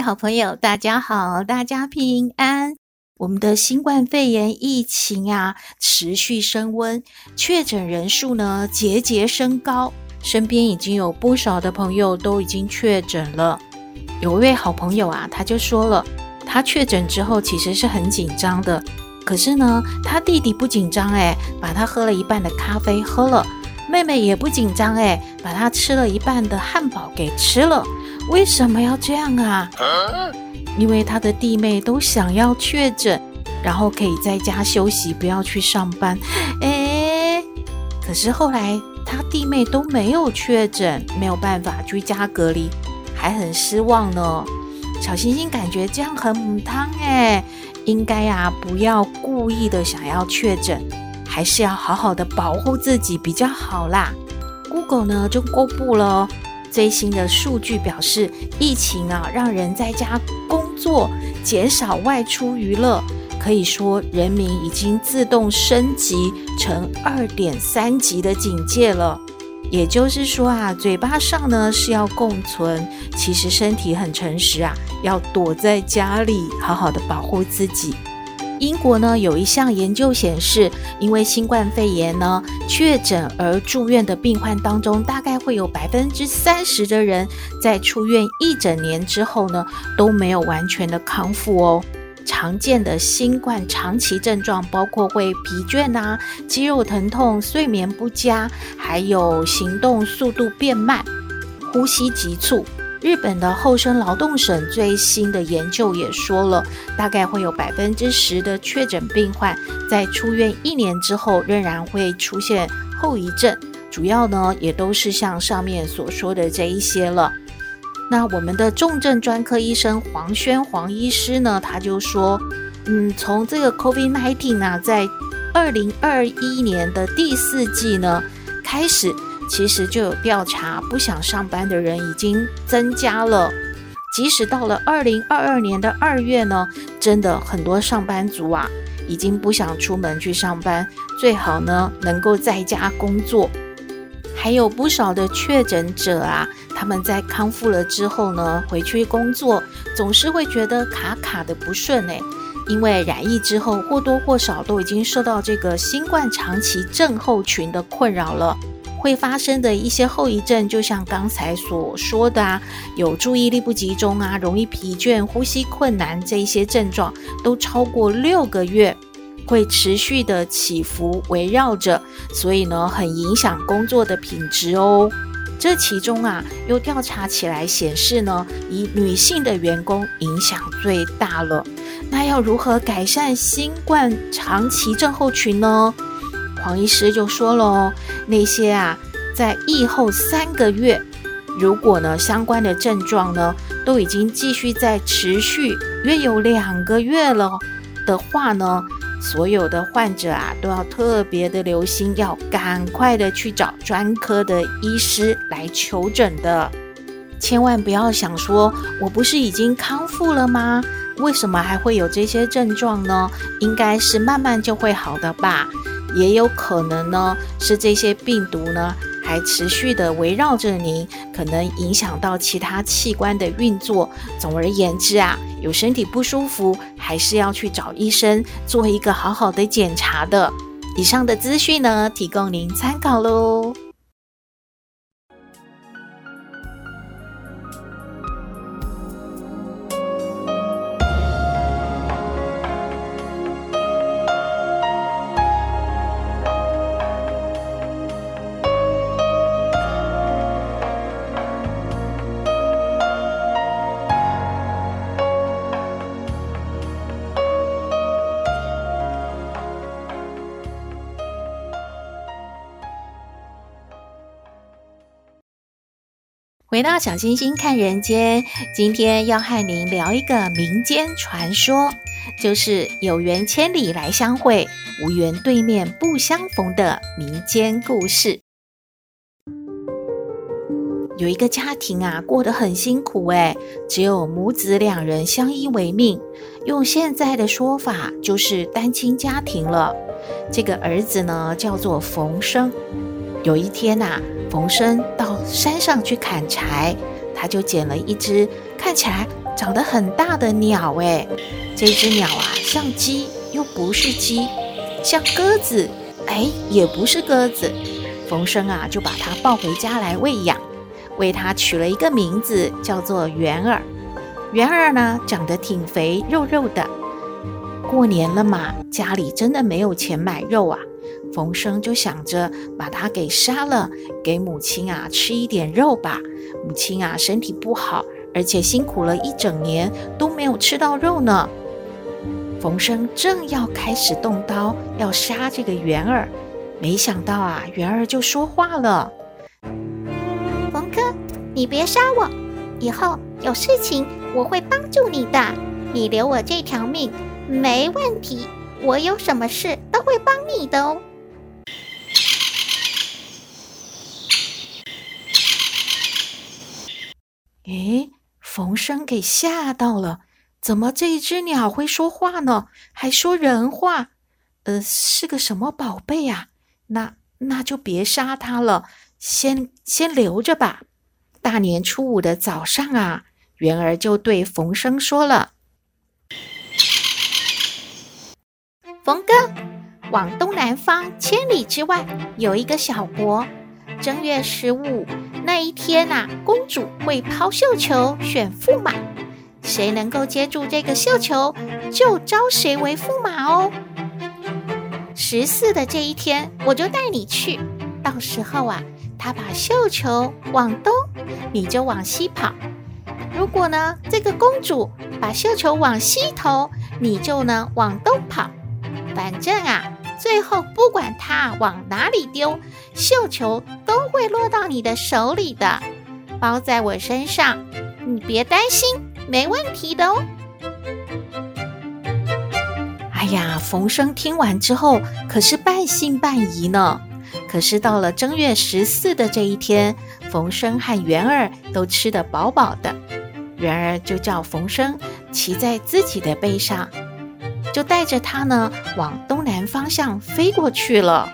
好朋友，大家好，大家平安。我们的新冠肺炎疫情啊，持续升温，确诊人数呢节节升高，身边已经有不少的朋友都已经确诊了。有一位好朋友啊，他就说了，他确诊之后其实是很紧张的，可是呢，他弟弟不紧张诶，把他喝了一半的咖啡喝了，妹妹也不紧张诶，把他吃了一半的汉堡给吃了。为什么要这样啊？因为他的弟妹都想要确诊，然后可以在家休息，不要去上班。诶，可是后来他弟妹都没有确诊，没有办法居家隔离，还很失望呢。小星星感觉这样很母汤诶，应该啊不要故意的想要确诊，还是要好好的保护自己比较好啦。Google 呢就公布了。最新的数据表示，疫情啊，让人在家工作，减少外出娱乐，可以说人民已经自动升级成二点三级的警戒了。也就是说啊，嘴巴上呢是要共存，其实身体很诚实啊，要躲在家里，好好的保护自己。英国呢有一项研究显示，因为新冠肺炎呢确诊而住院的病患当中，大概会有百分之三十的人在出院一整年之后呢都没有完全的康复哦。常见的新冠长期症状包括会疲倦啊、肌肉疼痛、睡眠不佳，还有行动速度变慢、呼吸急促。日本的厚生劳动省最新的研究也说了，大概会有百分之十的确诊病患在出院一年之后仍然会出现后遗症，主要呢也都是像上面所说的这一些了。那我们的重症专科医生黄轩黄医师呢，他就说，嗯，从这个 COVID-19 呢，在二零二一年的第四季呢开始。其实就有调查，不想上班的人已经增加了。即使到了二零二二年的二月呢，真的很多上班族啊，已经不想出门去上班，最好呢能够在家工作。还有不少的确诊者啊，他们在康复了之后呢，回去工作总是会觉得卡卡的不顺诶，因为染疫之后或多或少都已经受到这个新冠长期症候群的困扰了。会发生的一些后遗症，就像刚才所说的啊，有注意力不集中啊，容易疲倦、呼吸困难这一些症状，都超过六个月，会持续的起伏围绕着，所以呢，很影响工作的品质哦。这其中啊，又调查起来显示呢，以女性的员工影响最大了。那要如何改善新冠长期症候群呢？黄医师就说喽，那些啊，在疫后三个月，如果呢相关的症状呢都已经继续在持续约有两个月了的话呢，所有的患者啊都要特别的留心，要赶快的去找专科的医师来求诊的，千万不要想说我不是已经康复了吗？为什么还会有这些症状呢？应该是慢慢就会好的吧。也有可能呢，是这些病毒呢还持续的围绕着您，可能影响到其他器官的运作。总而言之啊，有身体不舒服，还是要去找医生做一个好好的检查的。以上的资讯呢，提供您参考喽。回到小星星看人间，今天要和您聊一个民间传说，就是有缘千里来相会，无缘对面不相逢的民间故事。有一个家庭啊，过得很辛苦诶，只有母子两人相依为命，用现在的说法就是单亲家庭了。这个儿子呢，叫做冯生。有一天呐、啊，冯生到山上去砍柴，他就捡了一只看起来长得很大的鸟。诶，这只鸟啊，像鸡又不是鸡，像鸽子，哎，也不是鸽子。冯生啊，就把它抱回家来喂养，为它取了一个名字，叫做圆儿。圆儿呢，长得挺肥，肉肉的。过年了嘛，家里真的没有钱买肉啊。冯生就想着把他给杀了，给母亲啊吃一点肉吧。母亲啊身体不好，而且辛苦了一整年都没有吃到肉呢。冯生正要开始动刀要杀这个圆儿，没想到啊圆儿就说话了：“冯哥，你别杀我，以后有事情我会帮助你的。你留我这条命没问题，我有什么事都会帮你的哦。”诶，冯生给吓到了，怎么这一只鸟会说话呢？还说人话？呃，是个什么宝贝啊？那那就别杀它了，先先留着吧。大年初五的早上啊，元儿就对冯生说了：“冯哥，往东南方千里之外有一个小国。”正月十五那一天呐、公主会抛绣球选驸马，谁能够接住这个绣球，就招谁为驸马哦。十四的这一天，我就带你去，到时候啊，她把绣球往东，你就往西跑；如果呢，这个公主把绣球往西投，你就呢往东跑。反正啊。最后，不管他往哪里丢，绣球都会落到你的手里的，包在我身上，你别担心，没问题的哦。哎呀，冯生听完之后可是半信半疑呢。可是到了正月十四的这一天，冯生和元儿都吃得饱饱的，元儿就叫冯生骑在自己的背上。就带着他呢，往东南方向飞过去了。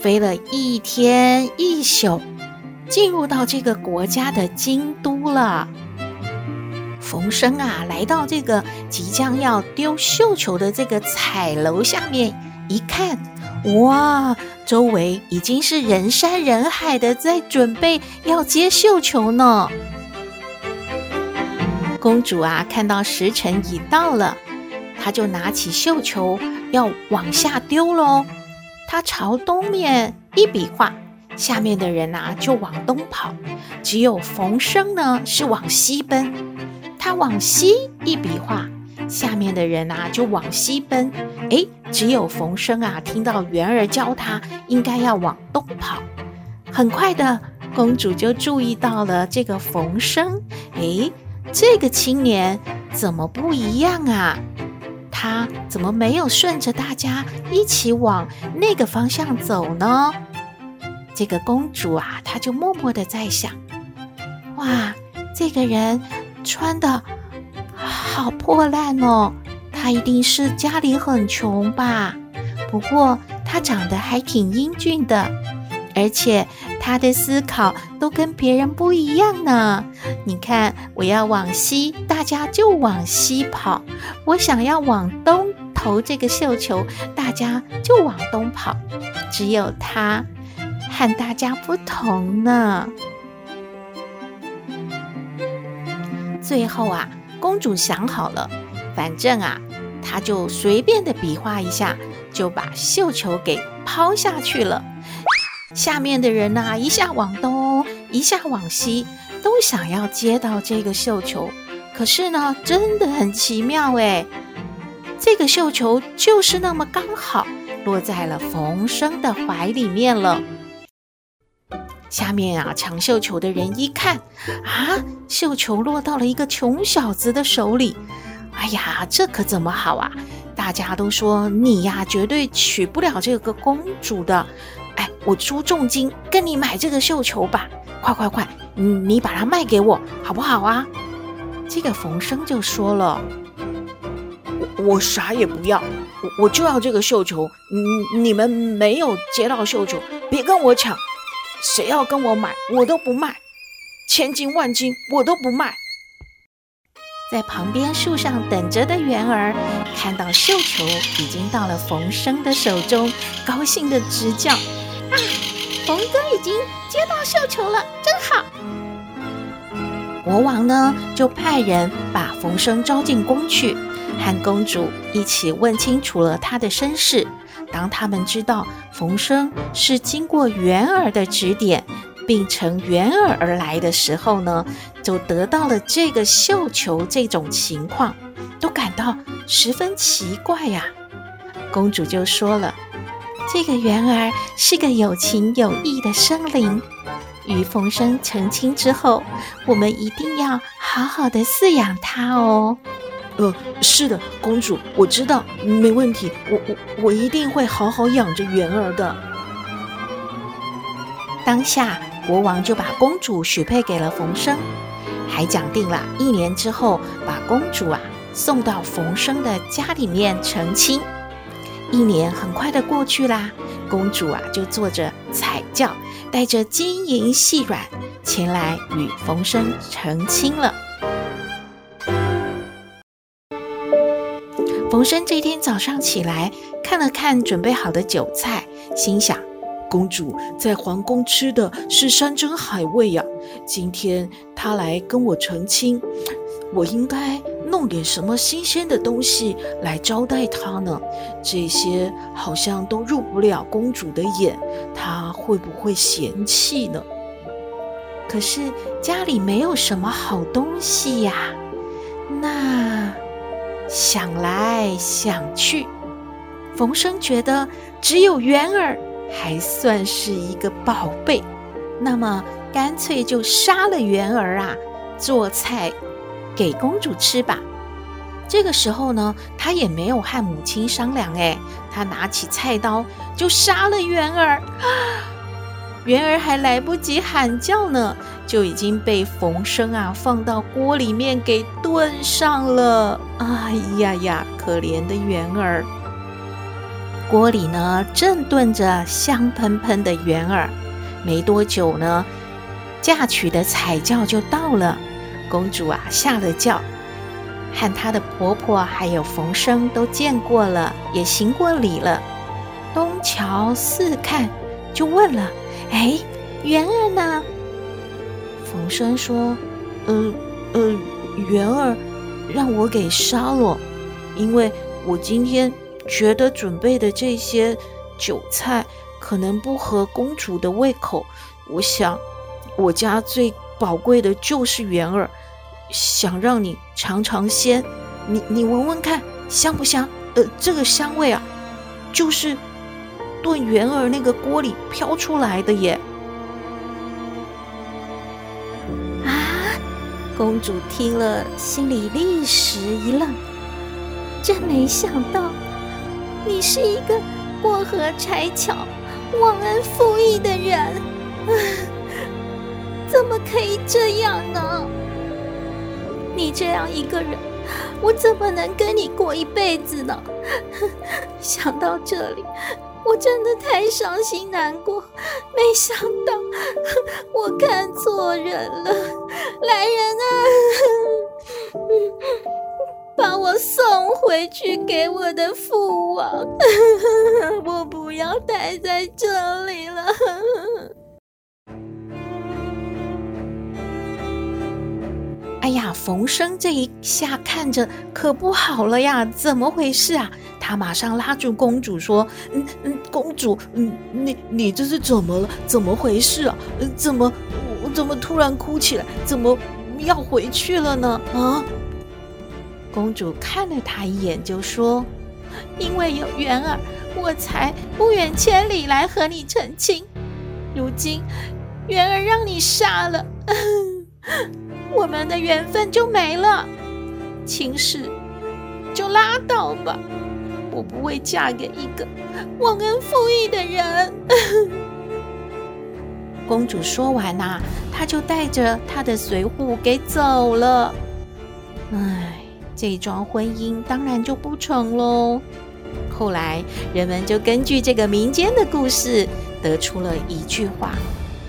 飞了一天一宿，进入到这个国家的京都了。冯生啊，来到这个即将要丢绣球的这个彩楼下面一看，哇，周围已经是人山人海的，在准备要接绣球呢。公主啊，看到时辰已到了。他就拿起绣球要往下丢喽，他朝东面一比划，下面的人呐就往东跑，只有冯生呢是往西奔。他往西一比划，下面的人呐就往西奔。哎，只有冯生啊听到圆儿教他应该要往东跑。很快的，公主就注意到了这个冯生，哎，这个青年怎么不一样啊？他怎么没有顺着大家一起往那个方向走呢？这个公主啊，她就默默的在想：哇，这个人穿的好破烂哦，他一定是家里很穷吧？不过他长得还挺英俊的。而且他的思考都跟别人不一样呢。你看，我要往西，大家就往西跑；我想要往东投这个绣球，大家就往东跑。只有他和大家不同呢。最后啊，公主想好了，反正啊，她就随便的比划一下，就把绣球给抛下去了。下面的人呐，一下往东，一下往西，都想要接到这个绣球。可是呢，真的很奇妙诶，这个绣球就是那么刚好落在了冯生的怀里面了。下面啊，抢绣球的人一看，啊，绣球落到了一个穷小子的手里。哎呀，这可怎么好啊？大家都说你呀，绝对娶不了这个公主的。哎，我出重金跟你买这个绣球吧，快快快，你把它卖给我，好不好啊？这个冯生就说了，我，我啥也不要，我我就要这个绣球。你你们没有接到绣球，别跟我抢。谁要跟我买，我都不卖，千金万金我都不卖。在旁边树上等着的媛儿看到绣球已经到了冯生的手中，高兴地直叫：“啊，冯哥已经接到绣球了，真好！”国王呢，就派人把冯生招进宫去，和公主一起问清楚了他的身世。当他们知道冯生是经过元儿的指点，并乘元儿而来的时候呢，就得到了这个绣球。这种情况都感到十分奇怪呀。公主就说了：“这个媛儿是个有情有义的生灵，与冯生成亲之后，我们一定要好好的饲养它哦。”呃，是的，公主，我知道，没问题，我我我一定会好好养着媛儿的。当下，国王就把公主许配给了冯生，还讲定了一年之后把公主啊送到冯生的家里面成亲。一年很快的过去啦，公主啊就坐着彩轿，带着金银细软前来与冯生成亲了。冯生这天早上起来，看了看准备好的酒菜，心想：公主在皇宫吃的是山珍海味呀，今天她来跟我成亲，我应该弄点什么新鲜的东西来招待她呢？这些好像都入不了公主的眼，她会不会嫌弃呢？可是家里没有什么好东西呀，那……想来想去，冯生觉得只有元儿还算是一个宝贝，那么干脆就杀了元儿啊，做菜给公主吃吧。这个时候呢，他也没有和母亲商量，哎，他拿起菜刀就杀了媛儿。媛儿还来不及喊叫呢，就已经被冯生啊放到锅里面给炖上了。哎呀呀，可怜的媛儿！锅里呢正炖着香喷喷的元儿。没多久呢，嫁娶的彩轿就到了。公主啊下了轿，和她的婆婆还有冯生都见过了，也行过礼了。东瞧四看，就问了。哎，媛儿呢？冯生说：“呃呃，媛儿让我给杀了，因为我今天觉得准备的这些酒菜可能不合公主的胃口。我想，我家最宝贵的就是媛儿，想让你尝尝鲜，你你闻闻看香不香？呃，这个香味啊，就是。”炖圆儿那个锅里飘出来的耶！啊！公主听了，心里立时一愣，真没想到，你是一个过河拆桥、忘恩负义的人，怎么可以这样呢？你这样一个人，我怎么能跟你过一辈子呢？想到这里。我真的太伤心难过，没想到我看错人了。来人啊，把我送回去给我的父王，我不要待在这里了。哎呀，冯生这一下看着可不好了呀，怎么回事啊？他马上拉住公主说：“嗯嗯，公主，嗯，你你这是怎么了？怎么回事啊？怎么我怎么突然哭起来？怎么要回去了呢？啊？”公主看了他一眼，就说：“因为有媛儿，我才不远千里来和你成亲。如今媛儿让你杀了，我们的缘分就没了，秦氏就拉倒吧，我不会嫁给一个忘恩负义的人。公主说完呐、她就带着她的随扈给走了。唉，这桩婚姻当然就不成喽。后来人们就根据这个民间的故事，得出了一句话：“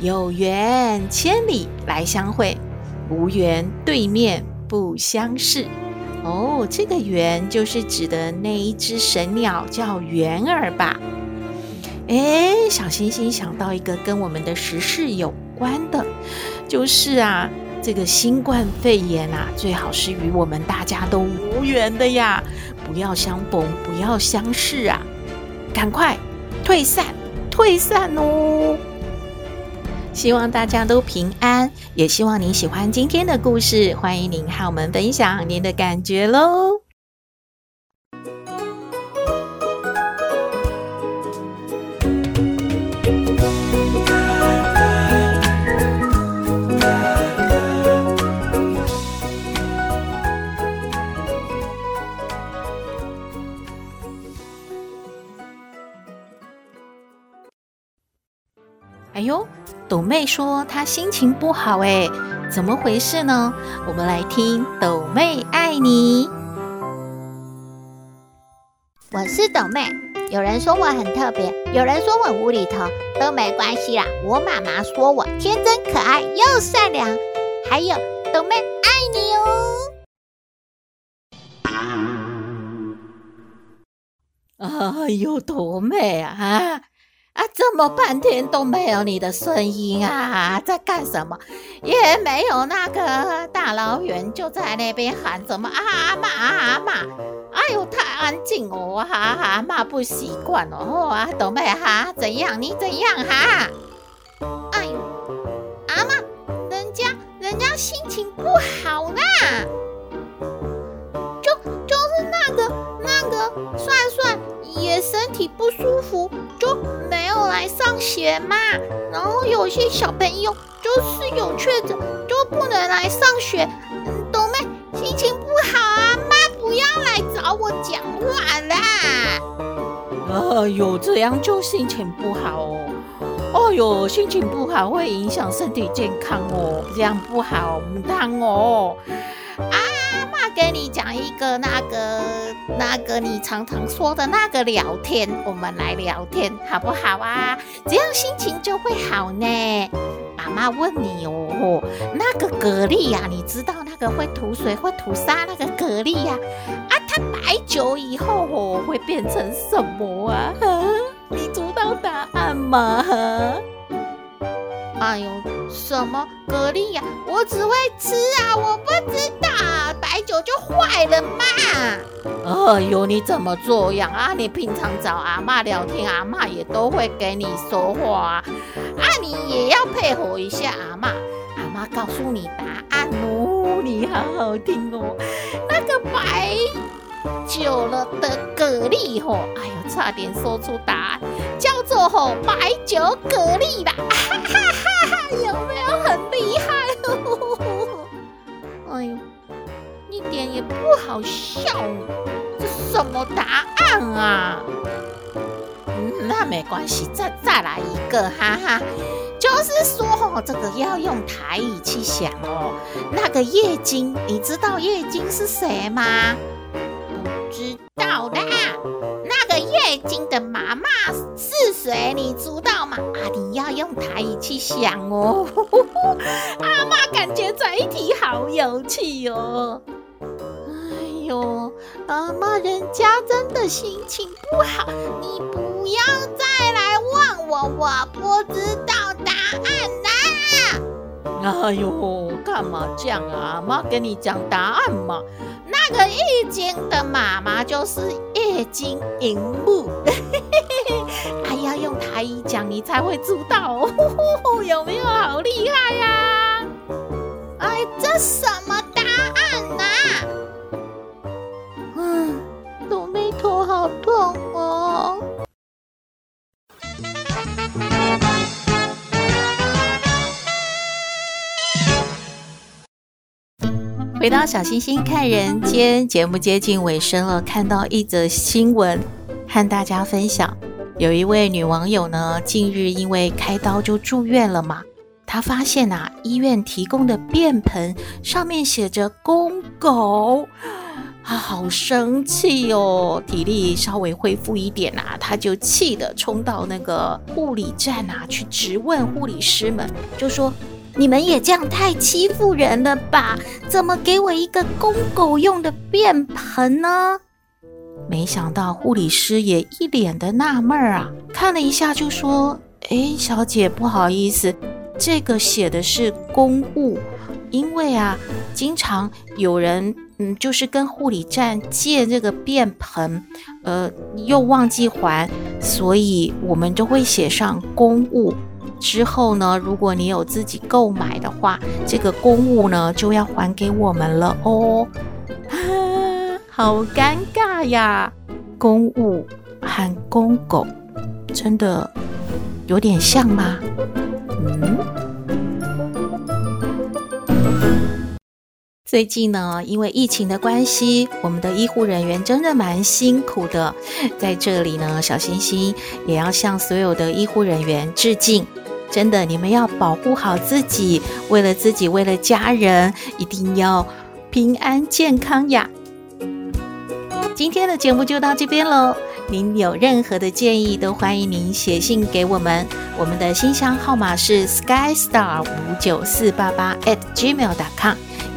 有缘千里来相会，无缘对面不相识。”哦，这个缘就是指的那一只神鸟，叫缘儿吧？哎，小星星想到一个跟我们的时事有关的，就是啊，这个新冠肺炎啊，最好是与我们大家都无缘的呀，不要相逢，不要相识啊，赶快退散，退散哦！希望大家都平安，也希望您喜欢今天的故事，欢迎您和我们分享您的感觉喽。哎呦，斗妹说她心情不好，哎，怎么回事呢？我们来听抖妹爱你。我是抖妹，有人说我很特别，有人说我无厘头，都没关系啦。我妈妈说我天真可爱又善良，还有抖妹爱你哦。哎呦，斗妹啊！啊，这么半天都没有你的声音啊，在干什么？也没有那个大老远就在那边喊什么啊阿妈啊阿妈！哎呦，太安静哦，哈阿妈不习惯哦，啊斗妹哈，怎样？你怎样哈？哎呦，阿妈，人家人家心情不好啦，就就是那个那个帅帅也身体不舒服，就没有。来上学嘛，然后有些小朋友就是有确诊，就不能来上学。嗯，斗妹心情不好啊，妈不要来找我讲话啦。哎呦，这样就心情不好哦。哎呦，心情不好会影响身体健康哦，这样不好，唔当哦。啊。跟你讲一个那个那个你常常说的那个聊天，我们来聊天好不好啊？这样心情就会好呢。阿妈问你哦，那个蛤蜊呀，你知道那个会吐水、会吐沙那个蛤蜊呀？啊，它摆酒以后哦，会变成什么啊？你知道答案吗？哎呦，什么蛤蜊呀？我只会吃啊，我不知道。摆久就坏了嘛！哎呦，你怎么这样啊？你平常找阿妈聊天，阿妈也都会给你说话啊，你也要配合一下阿妈。阿妈告诉你答案哦，你好好听哦。那个白久了的蛤蜊吼，哎呦，差点说出答案，叫做吼白酒蛤蜊啦，哈哈哈哈！有没有很厉害？哎呦。一点也不好笑，这什么答案啊？那没关系，再再来一个，哈哈。就是说哦，这个要用台语去想哦。那个叶金，你知道叶金是谁吗？不知道的。那个叶金的妈妈是谁？你知道吗？啊，你要用台语去想哦。阿妈感觉这一题好有趣哦。哟，阿妈，人家真的心情不好，你不要再来问我，我不知道答案啦。哎呦，干嘛这样啊？妈给你讲答案嘛。那个易经的妈妈就是液晶荧幕。哎呀，用台语讲你才会知道哦，有没有好厉害呀？啊？哎，这什么回到小星星看人间节目接近尾声了，看到一则新闻，和大家分享。有一位女网友呢，近日因为开刀就住院了嘛，她发现啊，医院提供的便盆上面写着“公狗”，她好生气哦。体力稍微恢复一点啊，她就气得冲到那个护理站啊，去质问护理师们，就说。你们也这样太欺负人了吧？怎么给我一个公狗用的便盆呢？没想到护理师也一脸的纳闷儿啊，看了一下就说：“哎，小姐，不好意思，这个写的是公务，因为啊，经常有人嗯，就是跟护理站借这个便盆，呃，又忘记还，所以我们就会写上公务。”之后呢，如果你有自己购买的话，这个公物呢就要还给我们了哦。好尴尬呀！公物和公狗真的有点像吗？嗯。最近呢，因为疫情的关系，我们的医护人员真的蛮辛苦的。在这里呢，小星星也要向所有的医护人员致敬。真的，你们要保护好自己，为了自己，为了家人，一定要平安健康呀！今天的节目就到这边喽。您有任何的建议，都欢迎您写信给我们。我们的信箱号码是 skystar 五九四八八 atgmail.com。